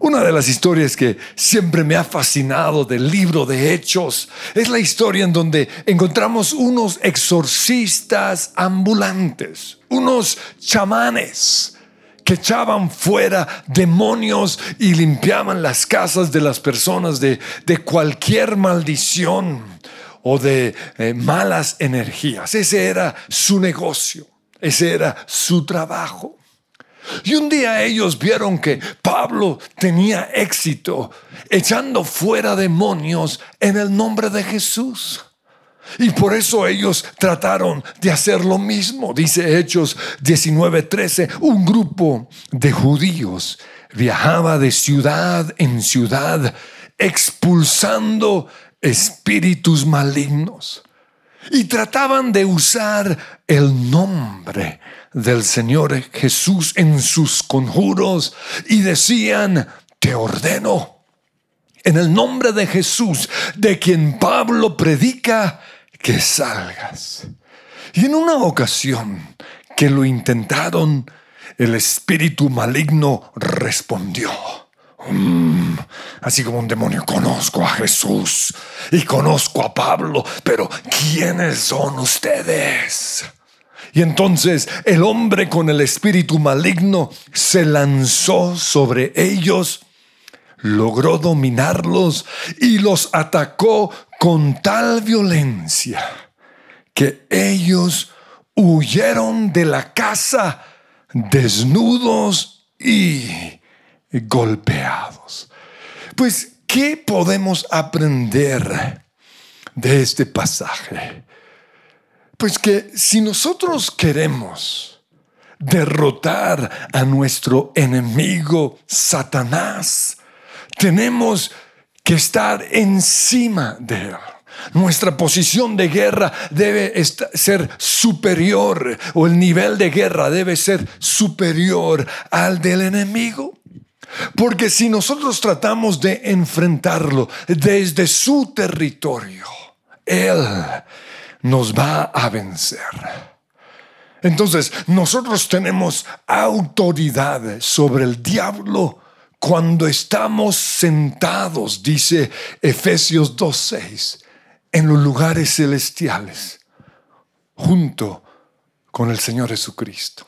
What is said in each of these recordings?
Una de las historias que siempre me ha fascinado del libro de Hechos es la historia en donde encontramos unos exorcistas ambulantes, unos chamanes que echaban fuera demonios y limpiaban las casas de las personas de, cualquier maldición o de eh, malas energías. Ese era su negocio, ese era su trabajo. Y un día ellos vieron que Pablo tenía éxito echando fuera demonios en el nombre de Jesús. Y por eso ellos trataron de hacer lo mismo. Dice Hechos 19:13, un grupo de judíos viajaba de ciudad en ciudad expulsando espíritus malignos y trataban de usar el nombre del Señor Jesús en sus conjuros y decían, te ordeno, en el nombre de Jesús, de quien Pablo predica, que salgas. Y en una ocasión que lo intentaron, el espíritu maligno respondió. Mm, así como un demonio, conozco a Jesús y conozco a Pablo, pero ¿quiénes son ustedes? Y entonces el hombre con el espíritu maligno se lanzó sobre ellos, logró dominarlos y los atacó con tal violencia que ellos huyeron de la casa desnudos y golpeados. Pues, ¿qué podemos aprender de este pasaje? Pues que si nosotros queremos derrotar a nuestro enemigo Satanás, tenemos que estar encima de él. Nuestra posición de guerra debe ser superior o el nivel de guerra debe ser superior al del enemigo. Porque si nosotros tratamos de enfrentarlo desde su territorio, Él nos va a vencer. Entonces, nosotros tenemos autoridad sobre el diablo cuando estamos sentados, dice Efesios 2.6, en los lugares celestiales, junto con el Señor Jesucristo.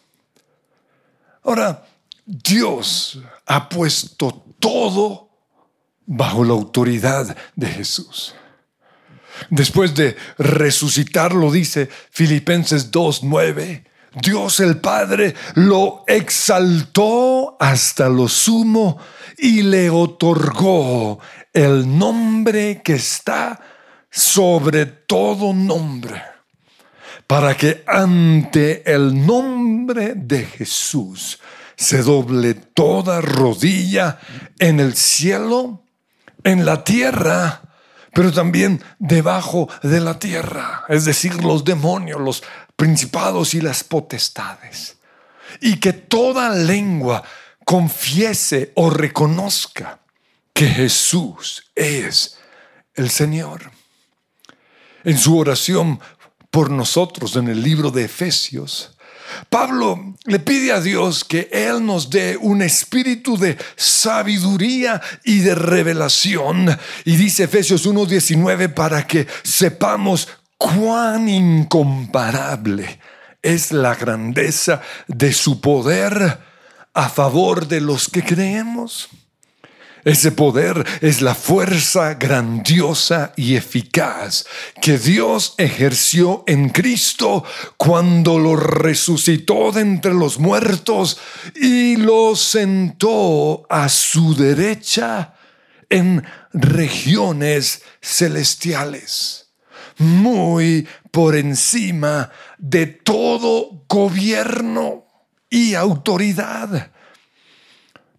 Ahora, Dios ha puesto todo bajo la autoridad de Jesús. Después de resucitarlo, dice Filipenses 2.9, Dios el Padre lo exaltó hasta lo sumo y le otorgó el nombre que está sobre todo nombre, para que ante el nombre de Jesús se doble toda rodilla en el cielo, en la tierra pero también debajo de la tierra, es decir, los demonios, los principados y las potestades. Y que toda lengua confiese o reconozca que Jesús es el Señor. En su oración por nosotros en el libro de Efesios, Pablo le pide a Dios que Él nos dé un espíritu de sabiduría y de revelación. Y dice Efesios 1.19 para que sepamos cuán incomparable es la grandeza de su poder a favor de los que creemos. Ese poder es la fuerza grandiosa y eficaz que Dios ejerció en Cristo cuando lo resucitó de entre los muertos y lo sentó a su derecha en regiones celestiales, muy por encima de todo gobierno y autoridad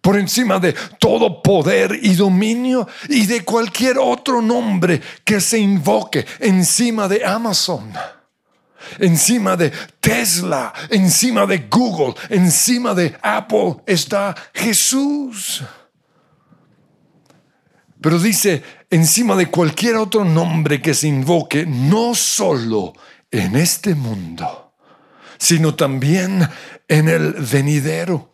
por encima de todo poder y dominio y de cualquier otro nombre que se invoque encima de Amazon, encima de Tesla, encima de Google, encima de Apple está Jesús. Pero dice, encima de cualquier otro nombre que se invoque, no solo en este mundo, sino también en el venidero.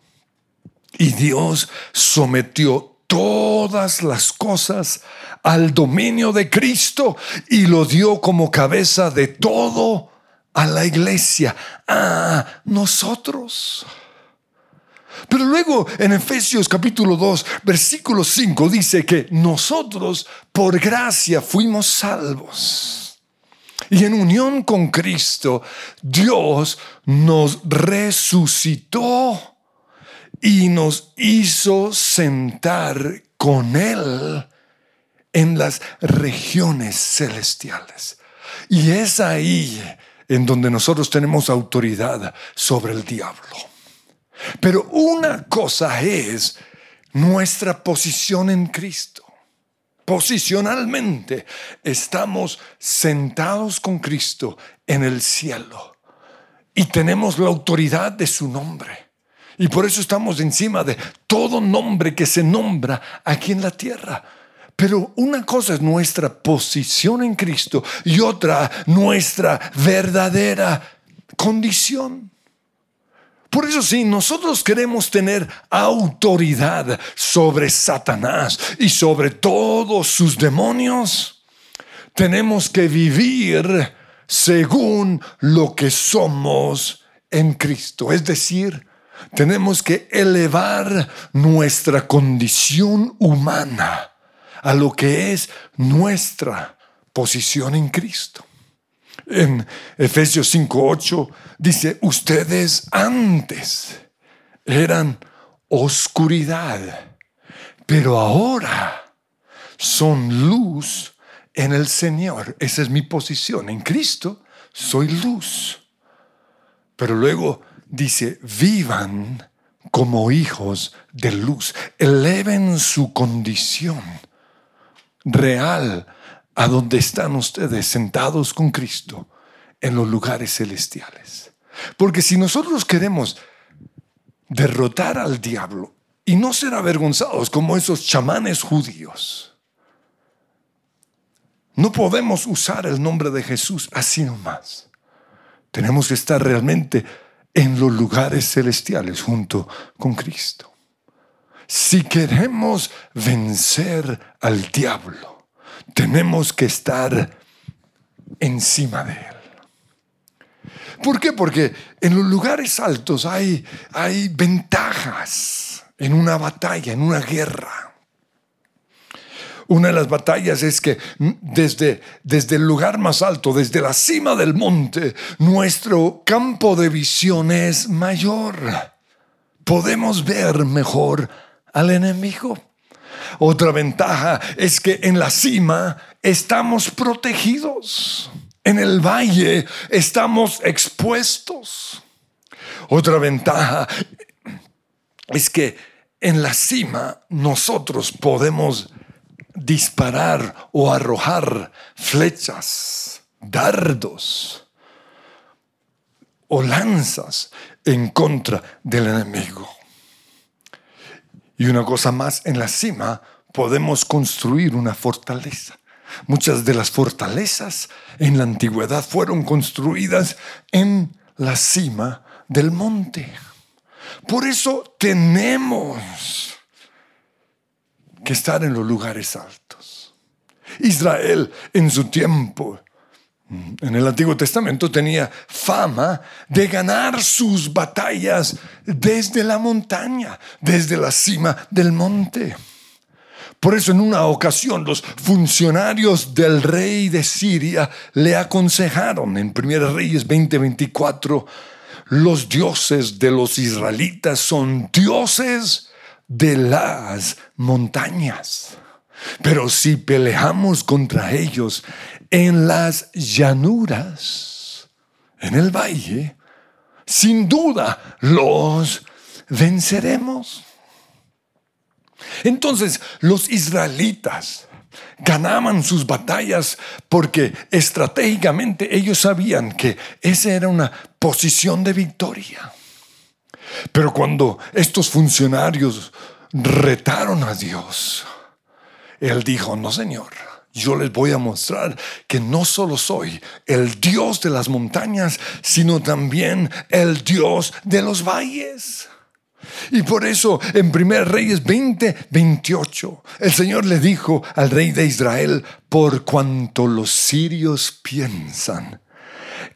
Y Dios sometió todas las cosas al dominio de Cristo y lo dio como cabeza de todo a la iglesia, a nosotros. Pero luego en Efesios capítulo 2, versículo 5 dice que nosotros por gracia fuimos salvos. Y en unión con Cristo, Dios nos resucitó y nos hizo sentar con Él en las regiones celestiales. Y es ahí en donde nosotros tenemos autoridad sobre el diablo. Pero una cosa es nuestra posición en Cristo. Posicionalmente estamos sentados con Cristo en el cielo y tenemos la autoridad de su nombre. Y por eso estamos encima de todo nombre que se nombra aquí en la tierra. Pero una cosa es nuestra posición en Cristo y otra nuestra verdadera condición. Por eso si nosotros queremos tener autoridad sobre Satanás y sobre todos sus demonios, tenemos que vivir según lo que somos en Cristo. Es decir, tenemos que elevar nuestra condición humana a lo que es nuestra posición en Cristo. En Efesios 5:8 dice, ustedes antes eran oscuridad, pero ahora son luz en el Señor. Esa es mi posición. En Cristo soy luz. Pero luego dice, vivan como hijos de luz, eleven su condición real a donde están ustedes sentados con Cristo en los lugares celestiales. Porque si nosotros queremos derrotar al diablo y no ser avergonzados como esos chamanes judíos, no podemos usar el nombre de Jesús así nomás. Tenemos que estar realmente en los lugares celestiales junto con Cristo. Si queremos vencer al diablo, tenemos que estar encima de él. ¿Por qué? Porque en los lugares altos hay, hay ventajas en una batalla, en una guerra. Una de las batallas es que desde, desde el lugar más alto, desde la cima del monte, nuestro campo de visión es mayor. Podemos ver mejor al enemigo. Otra ventaja es que en la cima estamos protegidos. En el valle estamos expuestos. Otra ventaja es que en la cima nosotros podemos disparar o arrojar flechas, dardos o lanzas en contra del enemigo. Y una cosa más, en la cima podemos construir una fortaleza. Muchas de las fortalezas en la antigüedad fueron construidas en la cima del monte. Por eso tenemos que estar en los lugares altos. Israel en su tiempo, en el Antiguo Testamento, tenía fama de ganar sus batallas desde la montaña, desde la cima del monte. Por eso en una ocasión los funcionarios del rey de Siria le aconsejaron en 1 Reyes 20:24, los dioses de los israelitas son dioses de las montañas. Pero si peleamos contra ellos en las llanuras, en el valle, sin duda los venceremos. Entonces los israelitas ganaban sus batallas porque estratégicamente ellos sabían que esa era una posición de victoria. Pero cuando estos funcionarios retaron a Dios, Él dijo, no Señor, yo les voy a mostrar que no solo soy el Dios de las montañas, sino también el Dios de los valles. Y por eso en 1 Reyes 20, 28, el Señor le dijo al rey de Israel, por cuanto los sirios piensan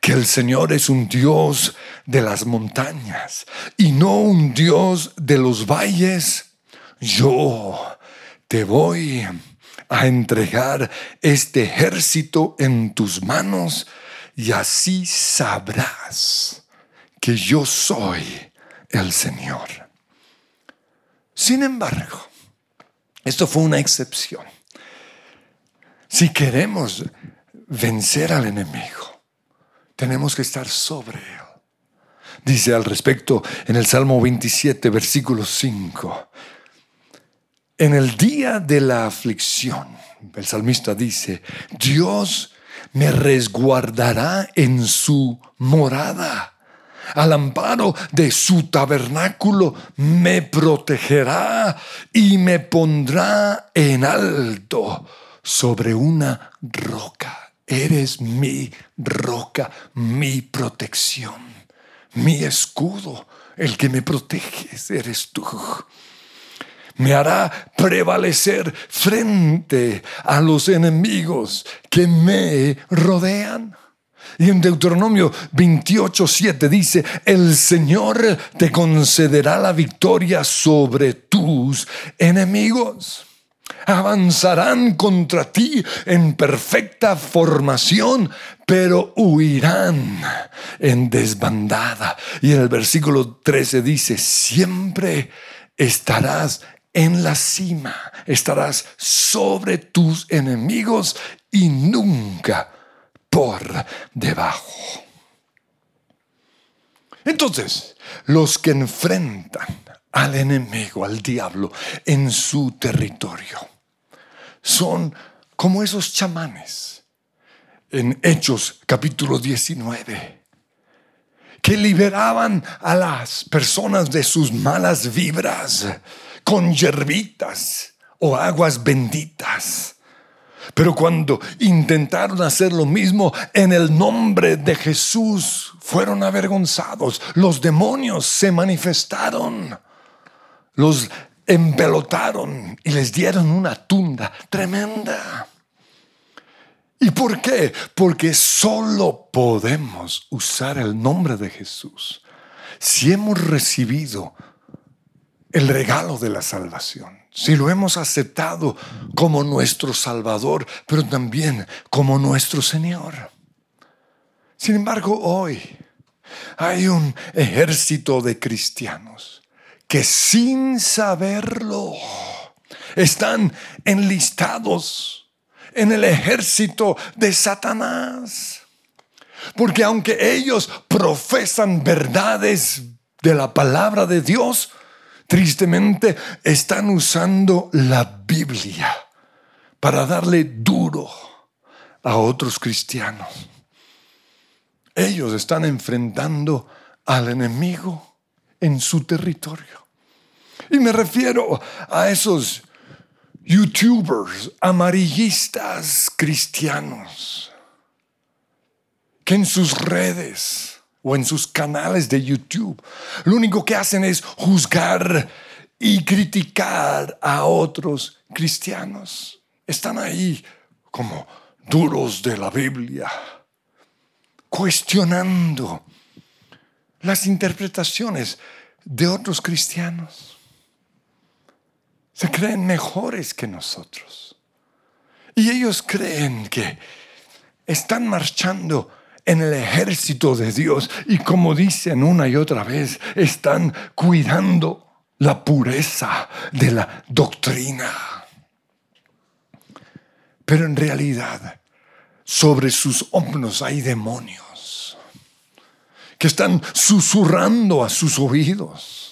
que el Señor es un Dios de las montañas y no un Dios de los valles, yo te voy a entregar este ejército en tus manos y así sabrás que yo soy el Señor. Sin embargo, esto fue una excepción. Si queremos vencer al enemigo, tenemos que estar sobre él. Dice al respecto en el Salmo 27, versículo 5. En el día de la aflicción, el salmista dice, Dios me resguardará en su morada al amparo de su tabernáculo me protegerá y me pondrá en alto sobre una roca. Eres mi roca, mi protección, mi escudo, el que me proteges, eres tú. Me hará prevalecer frente a los enemigos que me rodean. Y en Deuteronomio 28, 7 dice, el Señor te concederá la victoria sobre tus enemigos. Avanzarán contra ti en perfecta formación, pero huirán en desbandada. Y en el versículo 13 dice, siempre estarás en la cima, estarás sobre tus enemigos y nunca por debajo. Entonces, los que enfrentan al enemigo, al diablo, en su territorio, son como esos chamanes en Hechos capítulo 19, que liberaban a las personas de sus malas vibras con yerbitas o aguas benditas pero cuando intentaron hacer lo mismo en el nombre de Jesús, fueron avergonzados. Los demonios se manifestaron, los empelotaron y les dieron una tunda tremenda. ¿Y por qué? Porque solo podemos usar el nombre de Jesús si hemos recibido el regalo de la salvación si lo hemos aceptado como nuestro Salvador, pero también como nuestro Señor. Sin embargo, hoy hay un ejército de cristianos que sin saberlo están enlistados en el ejército de Satanás. Porque aunque ellos profesan verdades de la palabra de Dios, Tristemente están usando la Biblia para darle duro a otros cristianos. Ellos están enfrentando al enemigo en su territorio. Y me refiero a esos youtubers amarillistas cristianos que en sus redes o en sus canales de YouTube. Lo único que hacen es juzgar y criticar a otros cristianos. Están ahí como duros de la Biblia, cuestionando las interpretaciones de otros cristianos. Se creen mejores que nosotros. Y ellos creen que están marchando en el ejército de Dios y como dicen una y otra vez, están cuidando la pureza de la doctrina. Pero en realidad, sobre sus hombros hay demonios que están susurrando a sus oídos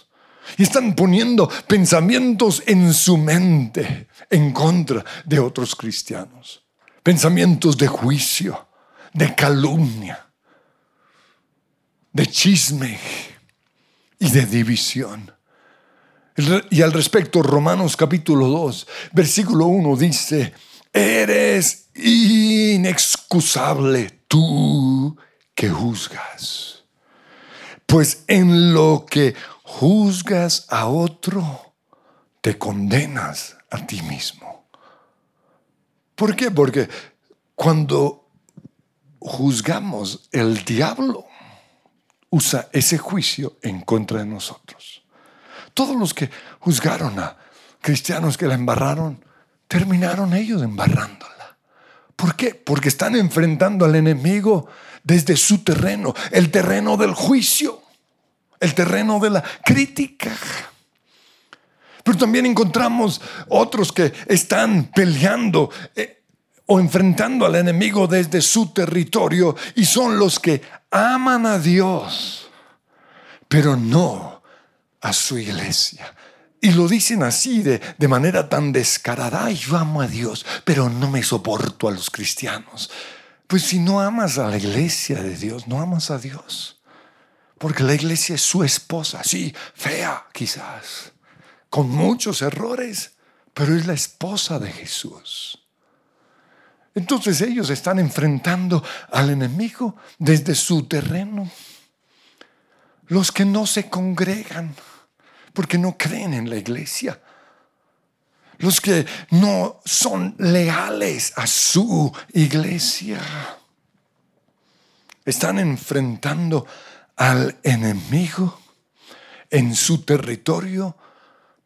y están poniendo pensamientos en su mente en contra de otros cristianos. Pensamientos de juicio, de calumnia, de chisme y de división. Y al respecto, Romanos capítulo 2, versículo 1 dice, eres inexcusable tú que juzgas. Pues en lo que juzgas a otro, te condenas a ti mismo. ¿Por qué? Porque cuando juzgamos, el diablo usa ese juicio en contra de nosotros. Todos los que juzgaron a cristianos que la embarraron, terminaron ellos embarrándola. ¿Por qué? Porque están enfrentando al enemigo desde su terreno, el terreno del juicio, el terreno de la crítica. Pero también encontramos otros que están peleando eh, o enfrentando al enemigo desde su territorio y son los que aman a Dios, pero no a su iglesia. Y lo dicen así de, de manera tan descarada, ay, yo amo a Dios, pero no me soporto a los cristianos. Pues si no amas a la iglesia de Dios, no amas a Dios. Porque la iglesia es su esposa, sí, fea quizás, con muchos errores, pero es la esposa de Jesús. Entonces ellos están enfrentando al enemigo desde su terreno. Los que no se congregan porque no creen en la iglesia. Los que no son leales a su iglesia. Están enfrentando al enemigo en su territorio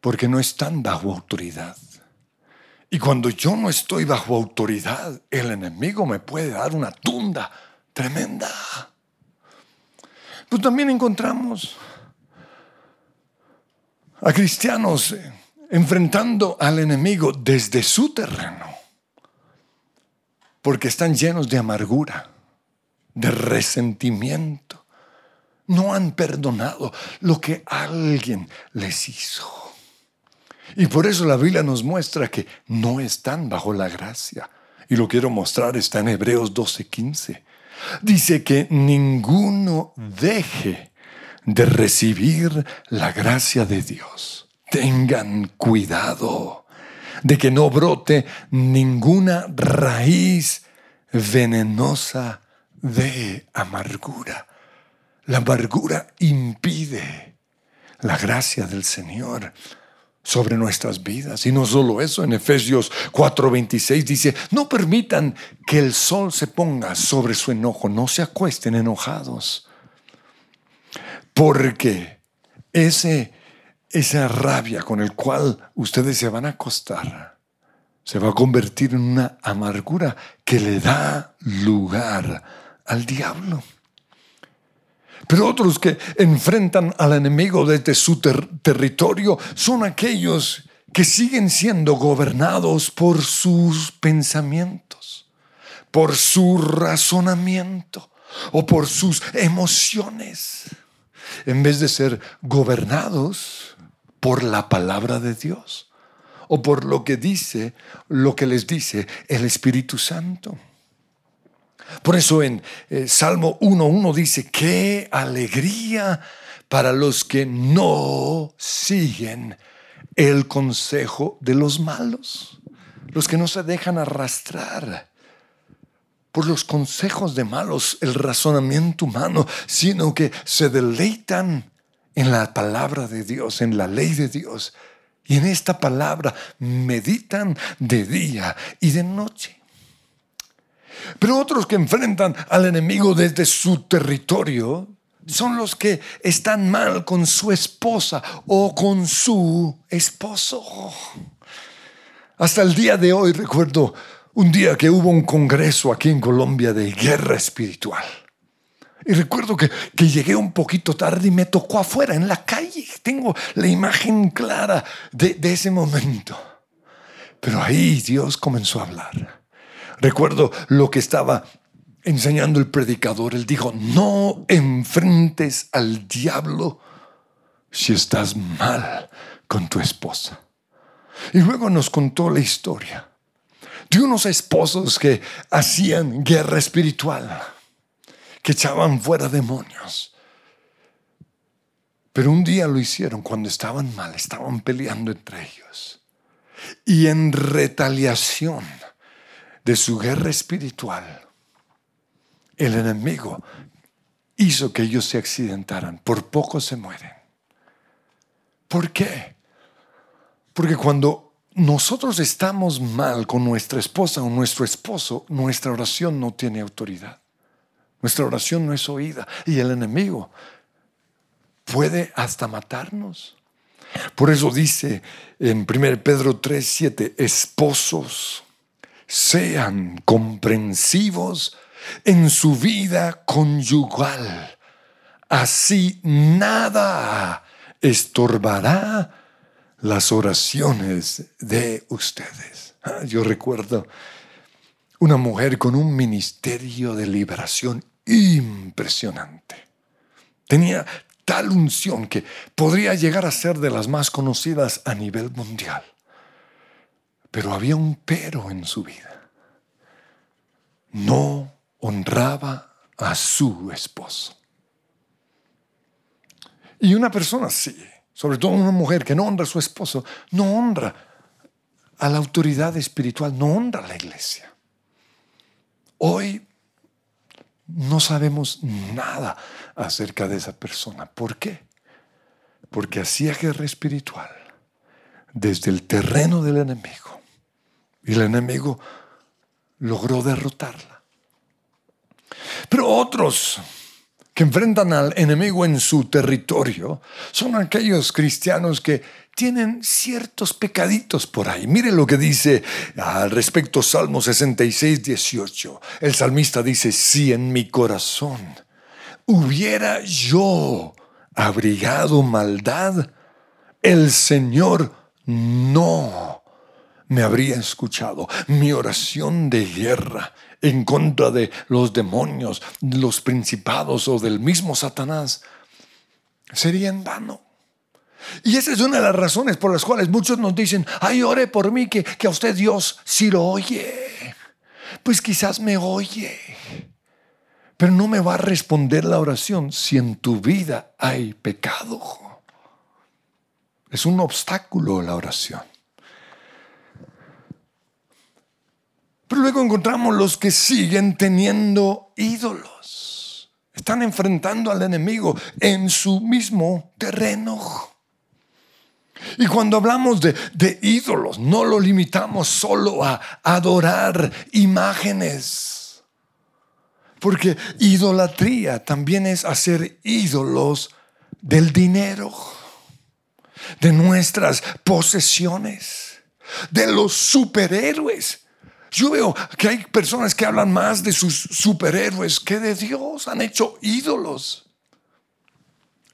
porque no están bajo autoridad. Y cuando yo no estoy bajo autoridad, el enemigo me puede dar una tunda tremenda. Pues también encontramos a cristianos enfrentando al enemigo desde su terreno, porque están llenos de amargura, de resentimiento. No han perdonado lo que alguien les hizo. Y por eso la Biblia nos muestra que no están bajo la gracia. Y lo quiero mostrar, está en Hebreos 12:15. Dice que ninguno deje de recibir la gracia de Dios. Tengan cuidado de que no brote ninguna raíz venenosa de amargura. La amargura impide la gracia del Señor sobre nuestras vidas. Y no solo eso, en Efesios 4:26 dice, no permitan que el sol se ponga sobre su enojo, no se acuesten enojados, porque ese, esa rabia con el cual ustedes se van a acostar se va a convertir en una amargura que le da lugar al diablo. Pero otros que enfrentan al enemigo desde su territorio son aquellos que siguen siendo gobernados por sus pensamientos, por su razonamiento o por sus emociones, en vez de ser gobernados por la palabra de Dios o por lo que dice, lo que les dice el Espíritu Santo. Por eso en eh, Salmo 1.1 dice, qué alegría para los que no siguen el consejo de los malos, los que no se dejan arrastrar por los consejos de malos, el razonamiento humano, sino que se deleitan en la palabra de Dios, en la ley de Dios. Y en esta palabra meditan de día y de noche. Pero otros que enfrentan al enemigo desde su territorio son los que están mal con su esposa o con su esposo. Hasta el día de hoy recuerdo un día que hubo un congreso aquí en Colombia de guerra espiritual. Y recuerdo que, llegué un poquito tarde y me tocó afuera, en la calle. Tengo la imagen clara de, de ese momento. Pero ahí Dios comenzó a hablar. Recuerdo lo que estaba enseñando el predicador. Él dijo, no enfrentes al diablo si estás mal con tu esposa. Y luego nos contó la historia de unos esposos que hacían guerra espiritual, que echaban fuera demonios. Pero un día lo hicieron cuando estaban mal, estaban peleando entre ellos. Y en retaliación, de su guerra espiritual, el enemigo hizo que ellos se accidentaran. Por poco se mueren. ¿Por qué? Porque cuando nosotros estamos mal con nuestra esposa o nuestro esposo, nuestra oración no tiene autoridad. Nuestra oración no es oída y el enemigo puede hasta matarnos. Por eso dice en 1 Pedro 3, 7, esposos, sean comprensivos en su vida conyugal. Así nada estorbará las oraciones de ustedes. Ah, yo recuerdo una mujer con un ministerio de liberación impresionante. Tenía tal unción que podría llegar a ser de las más conocidas a nivel mundial. Pero había un pero en su vida. No honraba a su esposo. Y una persona así, sobre todo una mujer que no honra a su esposo, no honra a la autoridad espiritual, no honra a la iglesia. Hoy no sabemos nada acerca de esa persona. ¿Por qué? Porque hacía guerra espiritual desde el terreno del enemigo. Y el enemigo logró derrotarla. Pero otros que enfrentan al enemigo en su territorio son aquellos cristianos que tienen ciertos pecaditos por ahí. Mire lo que dice al respecto Salmo 66, 18. El salmista dice, si en mi corazón hubiera yo abrigado maldad, el Señor no me habría escuchado. Mi oración de guerra en contra de los demonios, los principados o del mismo Satanás sería en vano. Y esa es una de las razones por las cuales muchos nos dicen, ay, ore por mí, que, que a usted Dios sí lo oye. Pues quizás me oye, pero no me va a responder la oración si en tu vida hay pecado. Es un obstáculo la oración. Pero luego encontramos los que siguen teniendo ídolos. Están enfrentando al enemigo en su mismo terreno. Y cuando hablamos de, ídolos, no lo limitamos solo a adorar imágenes. Porque idolatría también es hacer ídolos del dinero, de nuestras posesiones, de los superhéroes yo veo que hay personas que hablan más de sus superhéroes que de Dios. Han hecho ídolos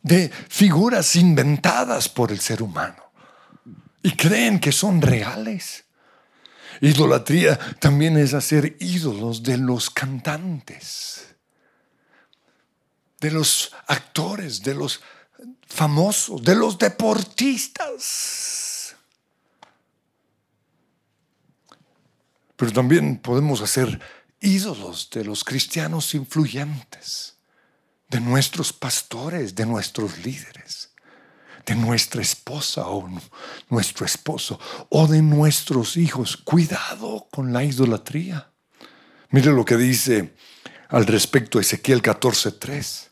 de figuras inventadas por el ser humano y creen que son reales. Idolatría también es hacer ídolos de los cantantes, de los actores, de los famosos, de los deportistas. Pero también podemos hacer ídolos de los cristianos influyentes, de nuestros pastores, de nuestros líderes, de nuestra esposa o nuestro esposo o de nuestros hijos. Cuidado con la idolatría. Mire lo que dice al respecto Ezequiel 14:3.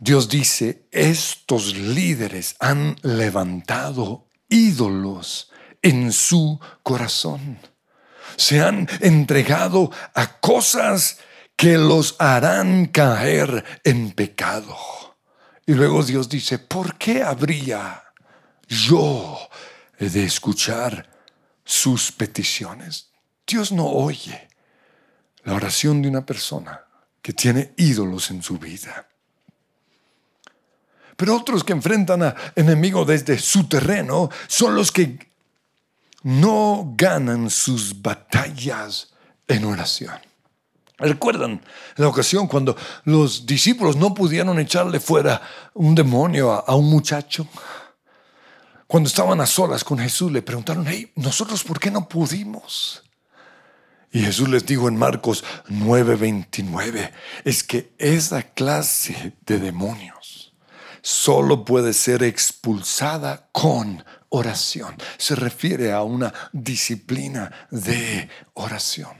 Dios dice, estos líderes han levantado ídolos en su corazón se han entregado a cosas que los harán caer en pecado. Y luego Dios dice, ¿por qué habría yo de escuchar sus peticiones? Dios no oye la oración de una persona que tiene ídolos en su vida. Pero otros que enfrentan a enemigo desde su terreno son los que no ganan sus batallas en oración. ¿Recuerdan la ocasión cuando los discípulos no pudieron echarle fuera un demonio a, un muchacho? Cuando estaban a solas con Jesús le preguntaron, hey, ¿nosotros por qué no pudimos? Y Jesús les dijo en Marcos 9:29, es que esa clase de demonios solo puede ser expulsada con oración. Se refiere a una disciplina de oración.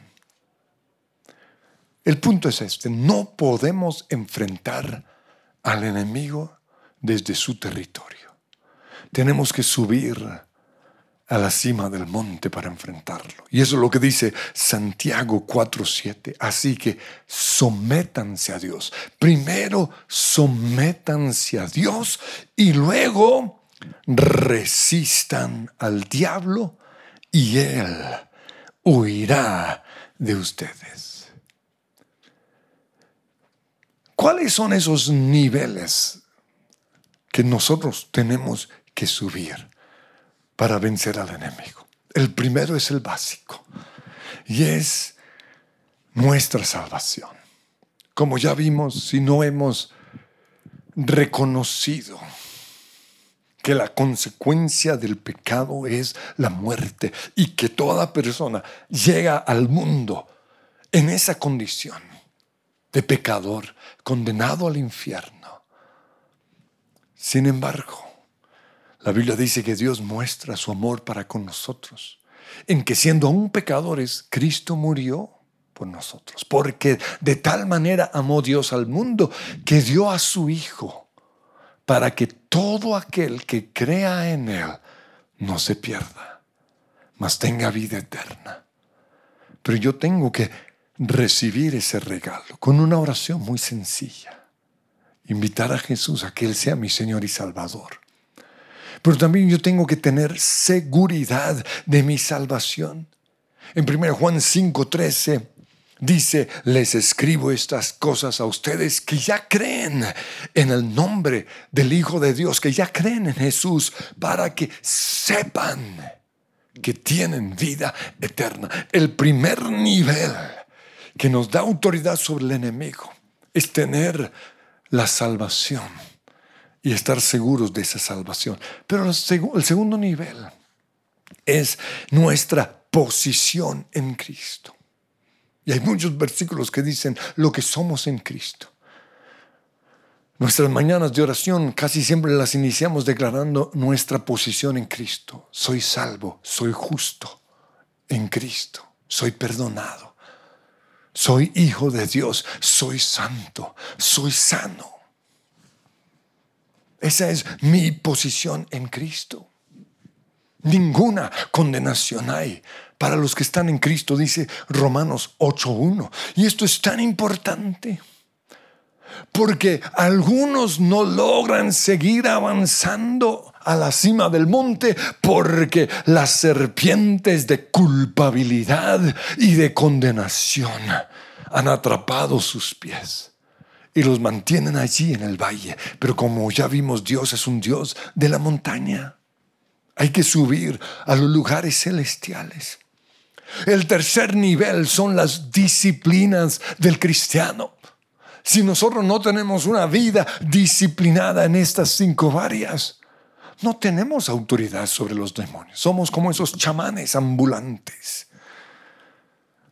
El punto es este, no podemos enfrentar al enemigo desde su territorio. tenemos que subir a la cima del monte para enfrentarlo. Y eso es lo que dice Santiago 4:7. Así que sométanse a Dios. Primero sométanse a Dios y luego resistan al diablo y él huirá de ustedes. ¿Cuáles son esos niveles que nosotros tenemos que subir para vencer al enemigo? El primero es el básico y es nuestra salvación. Como ya vimos, si no hemos reconocido que la consecuencia del pecado es la muerte y que toda persona llega al mundo en esa condición de pecador, condenado al infierno. Sin embargo, la Biblia dice que Dios muestra su amor para con nosotros, en que siendo aún pecadores, Cristo murió por nosotros, porque de tal manera amó Dios al mundo que dio a su Hijo para que todo aquel que crea en Él no se pierda, mas tenga vida eterna. Pero yo tengo que recibir ese regalo con una oración muy sencilla. Invitar a Jesús a que Él sea mi Señor y Salvador. Pero también yo tengo que tener seguridad de mi salvación. En 1 Juan 5:13 Dice, les escribo estas cosas a ustedes que ya creen en el nombre del Hijo de Dios, que ya creen en Jesús, para que sepan que tienen vida eterna. El primer nivel que nos da autoridad sobre el enemigo es tener la salvación y estar seguros de esa salvación. Pero el, segundo nivel es nuestra posición en Cristo. Y hay muchos versículos que dicen lo que somos en Cristo. Nuestras mañanas de oración casi siempre las iniciamos declarando nuestra posición en Cristo. Soy salvo, soy justo en Cristo, soy perdonado, soy hijo de Dios, soy santo, soy sano. Esa es mi posición en Cristo. Ninguna condenación hay para los que están en Cristo, dice Romanos 8.1. Y esto es tan importante porque algunos no logran seguir avanzando a la cima del monte porque las serpientes de culpabilidad y de condenación han atrapado sus pies y los mantienen allí en el valle. Pero como ya vimos, Dios es un Dios de la montaña. Hay que subir a los lugares celestiales. El tercer nivel son las disciplinas del cristiano. Si nosotros no tenemos una vida disciplinada en estas cinco áreas, no tenemos autoridad sobre los demonios. Somos como esos chamanes ambulantes.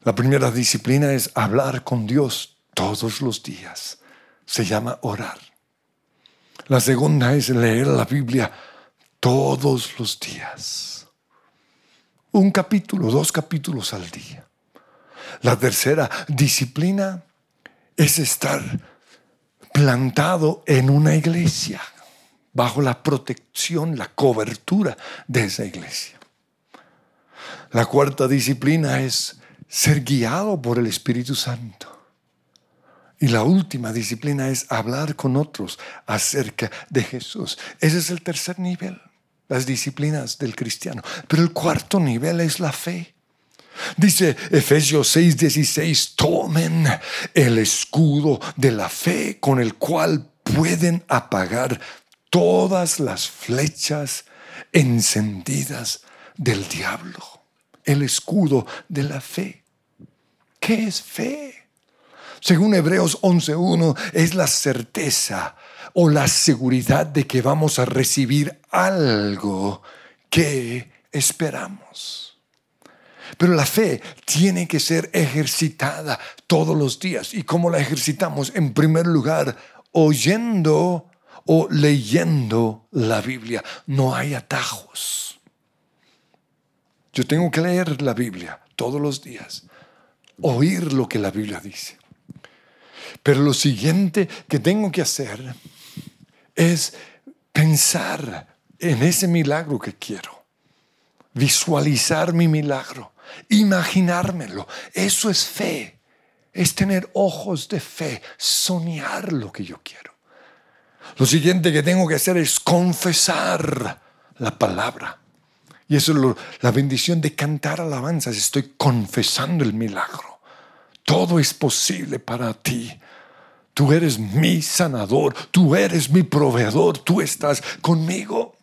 La primera disciplina es hablar con Dios todos los días. Se llama orar. La segunda es leer la Biblia todos los días. Un capítulo, dos capítulos al día. La tercera disciplina es estar plantado en una iglesia, bajo la protección, la cobertura de esa iglesia. La cuarta disciplina es ser guiado por el Espíritu Santo. Y la última disciplina es hablar con otros acerca de Jesús. Ese es el tercer nivel las disciplinas del cristiano. Pero el cuarto nivel es la fe. Dice Efesios 6:16, tomen el escudo de la fe con el cual pueden apagar todas las flechas encendidas del diablo. El escudo de la fe. ¿Qué es fe? Según Hebreos 11.1, es la certeza o la seguridad de que vamos a recibir algo que esperamos. Pero la fe tiene que ser ejercitada todos los días. ¿Y cómo la ejercitamos? En primer lugar, oyendo o leyendo la Biblia. No hay atajos. Yo tengo que leer la Biblia todos los días, oír lo que la Biblia dice. Pero lo siguiente que tengo que hacer es pensar en ese milagro que quiero. Visualizar mi milagro, imaginármelo. Eso es fe. Es tener ojos de fe, soñar lo que yo quiero. Lo siguiente que tengo que hacer es confesar la palabra. Y eso es la bendición de cantar alabanzas. Estoy confesando el milagro. Todo es posible para ti. Tú eres mi sanador, tú eres mi proveedor, tú estás conmigo.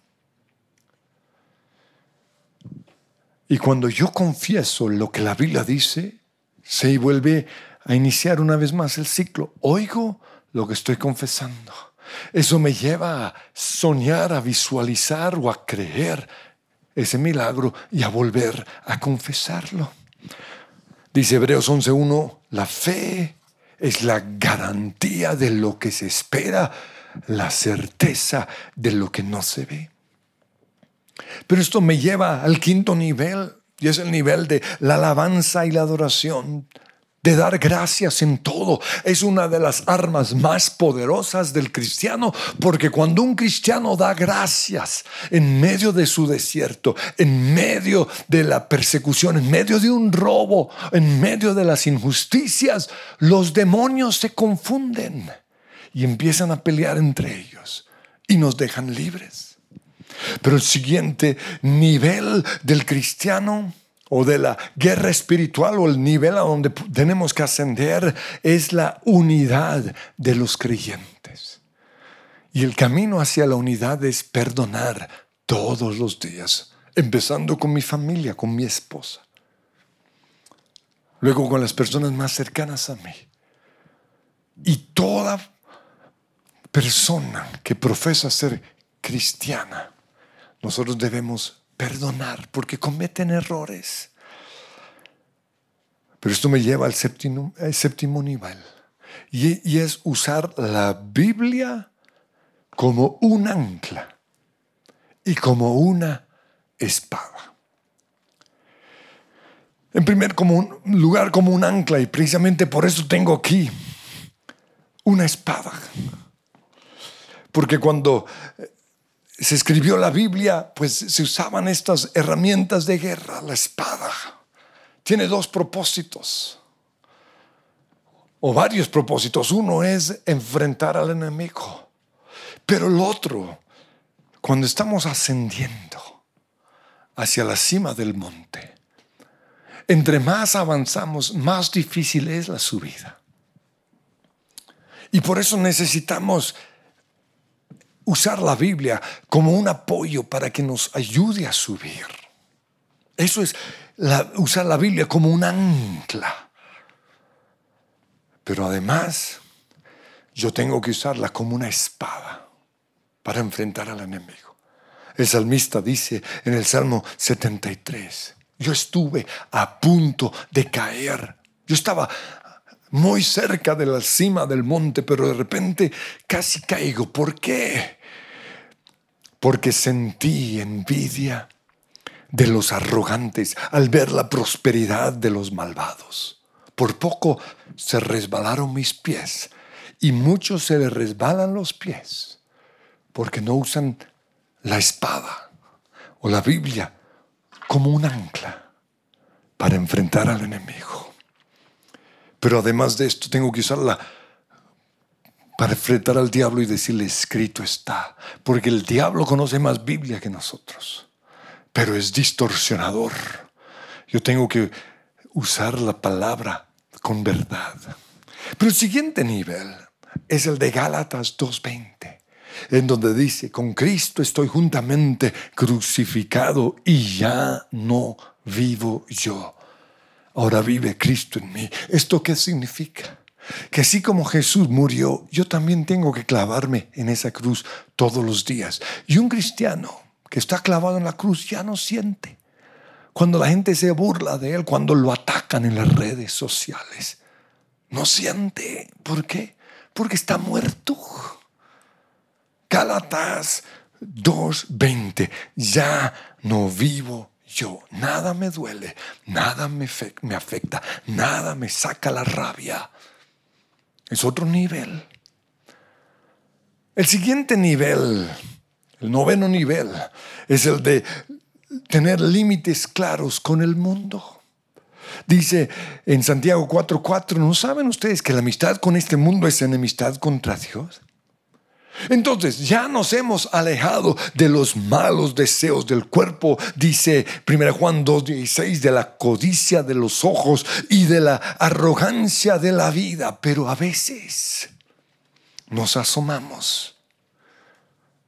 Y cuando yo confieso lo que la Biblia dice, se vuelve a iniciar una vez más el ciclo. Oigo lo que estoy confesando. Eso me lleva a soñar, a visualizar o a creer ese milagro y a volver a confesarlo. Dice Hebreos 11.1, la fe es la garantía de lo que se espera, la certeza de lo que no se ve. Pero esto me lleva al quinto nivel, y es el nivel de la alabanza y la adoración de dar gracias en todo. Es una de las armas más poderosas del cristiano, porque cuando un cristiano da gracias en medio de su desierto, en medio de la persecución, en medio de un robo, en medio de las injusticias, los demonios se confunden y empiezan a pelear entre ellos y nos dejan libres. Pero el siguiente nivel del cristiano o de la guerra espiritual o el nivel a donde tenemos que ascender es la unidad de los creyentes. Y el camino hacia la unidad es perdonar todos los días, empezando con mi familia, con mi esposa, luego con las personas más cercanas a mí. Y toda persona que profesa ser cristiana, nosotros debemos perdonar porque cometen errores. Pero esto me lleva al séptimo, nivel. Y, es usar la Biblia como un ancla y como una espada. En primer lugar, como un ancla, y precisamente por eso tengo aquí una espada. Porque cuando se escribió la Biblia, pues se usaban estas herramientas de guerra, la espada. Tiene dos propósitos, o varios propósitos. Uno es enfrentar al enemigo, pero el otro, cuando estamos ascendiendo hacia la cima del monte, entre más avanzamos, más difícil es la subida. Y por eso necesitamos usar la Biblia como un apoyo para que nos ayude a subir. Eso es usar la Biblia como un ancla. Pero además, yo tengo que usarla como una espada para enfrentar al enemigo. El salmista dice en el Salmo 73, yo estuve a punto de caer. Yo estaba muy cerca de la cima del monte, pero de repente casi caigo. ¿Por qué? Porque sentí envidia de los arrogantes al ver la prosperidad de los malvados. Por poco se resbalaron mis pies y muchos se les resbalan los pies porque no usan la espada o la Biblia como un ancla para enfrentar al enemigo. Pero además de esto tengo que usarla para enfrentar al diablo y decirle, escrito está, porque el diablo conoce más Biblia que nosotros, pero es distorsionador. Yo tengo que usar la palabra con verdad. Pero el siguiente nivel es el de Gálatas 2.20, en donde dice, con Cristo estoy juntamente crucificado y ya no vivo yo. Ahora vive Cristo en mí. ¿Esto qué significa? Que así como Jesús murió, yo también tengo que clavarme en esa cruz todos los días. Y un cristiano que está clavado en la cruz ya no siente. Cuando la gente se burla de él, cuando lo atacan en las redes sociales, no siente. ¿Por qué? Porque está muerto. Gálatas 2.20, ya no vivo yo, nada me duele, nada me, me afecta, nada me saca la rabia es otro nivel. El siguiente nivel El noveno nivel es el de tener límites claros con el mundo. Dice en Santiago 4:4, ¿no saben ustedes que la amistad con este mundo es enemistad contra Dios? Entonces ya nos hemos alejado de los malos deseos del cuerpo, dice 1 Juan 2.16, de la codicia de los ojos y de la arrogancia de la vida, pero a veces nos asomamos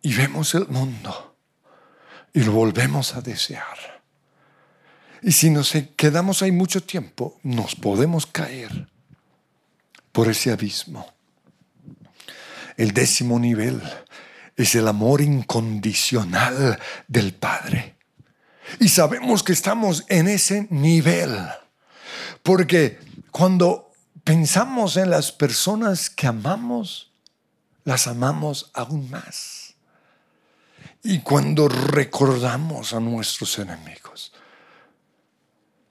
y vemos el mundo y lo volvemos a desear. Y si nos quedamos ahí mucho tiempo, nos podemos caer por ese abismo. El décimo nivel es el amor incondicional del Padre. Y sabemos que estamos en ese nivel. Porque cuando pensamos en las personas que amamos, las amamos aún más. Y cuando recordamos a nuestros enemigos,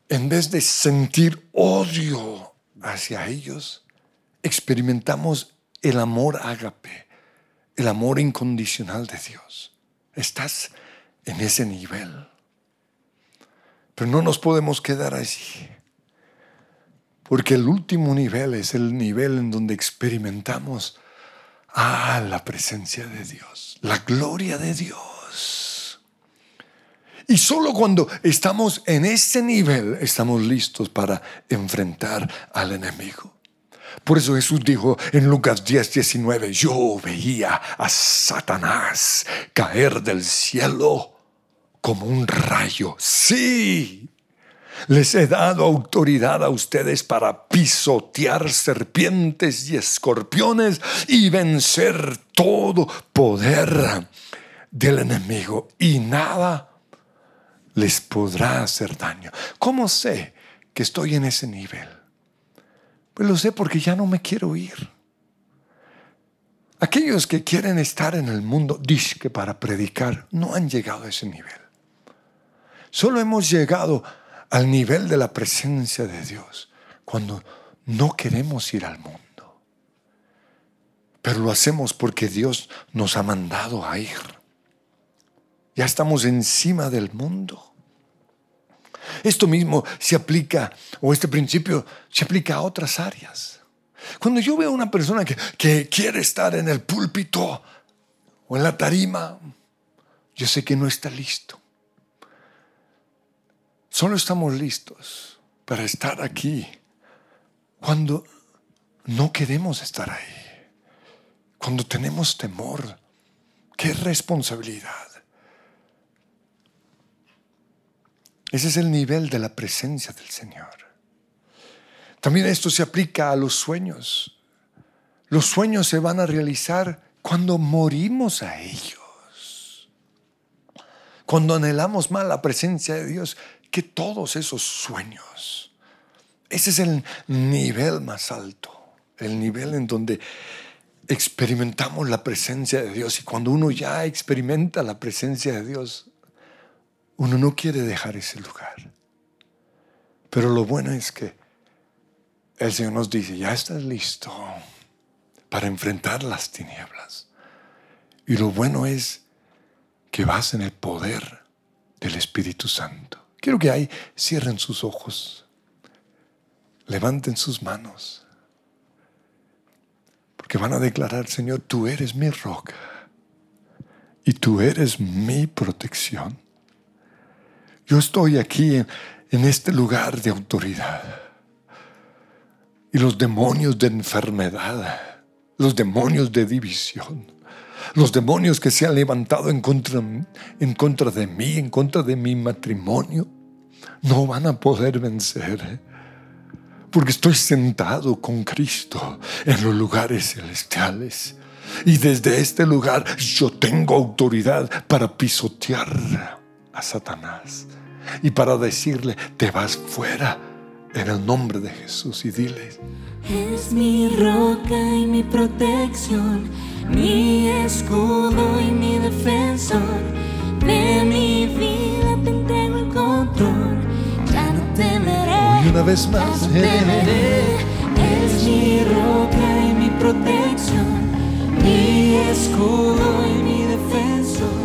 en vez de sentir odio hacia ellos, experimentamos el amor ágape, el amor incondicional de Dios. Estás en ese nivel. Pero no nos podemos quedar allí. Porque el último nivel es el nivel en donde experimentamos ah, la presencia de Dios, la gloria de Dios. Y solo cuando estamos en ese nivel estamos listos para enfrentar al enemigo. Por eso Jesús dijo en Lucas 10, 19, yo veía a Satanás caer del cielo como un rayo. Sí, les he dado autoridad a ustedes para pisotear serpientes y escorpiones y vencer todo poder del enemigo. Y nada les podrá hacer daño. ¿Cómo sé que estoy en ese nivel? Pues lo sé porque ya no me quiero ir. Aquellos que quieren estar en el mundo, disque para predicar, no han llegado a ese nivel. Solo hemos llegado al nivel de la presencia de Dios cuando no queremos ir al mundo. Pero lo hacemos porque Dios nos ha mandado a ir. Ya estamos encima del mundo. Esto mismo se aplica, o este principio se aplica a otras áreas. Cuando yo veo a una persona que, que quiere estar en el púlpito o en la tarima, yo sé que no está listo. Solo estamos listos para estar aquí cuando no queremos estar ahí, cuando tenemos temor. Qué responsabilidad. Ese es el nivel de la presencia del Señor. También esto se aplica a los sueños. Los sueños se van a realizar cuando morimos a ellos. Cuando anhelamos más la presencia de Dios que todos esos sueños. Ese es el nivel más alto, el nivel en donde experimentamos la presencia de Dios. Y cuando uno ya experimenta la presencia de Dios, uno no quiere dejar ese lugar. Pero lo bueno es que el Señor nos dice, ya estás listo para enfrentar las tinieblas. Y lo bueno es que vas en el poder del Espíritu Santo. Quiero que ahí cierren sus ojos, levanten sus manos, porque van a declarar, Señor, tú eres mi roca y tú eres mi protección. Yo estoy aquí en, este lugar de autoridad. Y los demonios de enfermedad, los demonios de división, los demonios que se han levantado en contra, de mí, en contra de mi matrimonio, no van a poder vencer. Porque estoy sentado con Cristo en los lugares celestiales. Y desde este lugar yo tengo autoridad para pisotear a Satanás y para decirle, te vas fuera en el nombre de Jesús y diles. Es mi roca y mi protección, mi escudo y mi defensor. De mi vida te entrego el control, ya no temeré. Y una vez más, Es mi roca y mi protección, mi escudo y mi defensor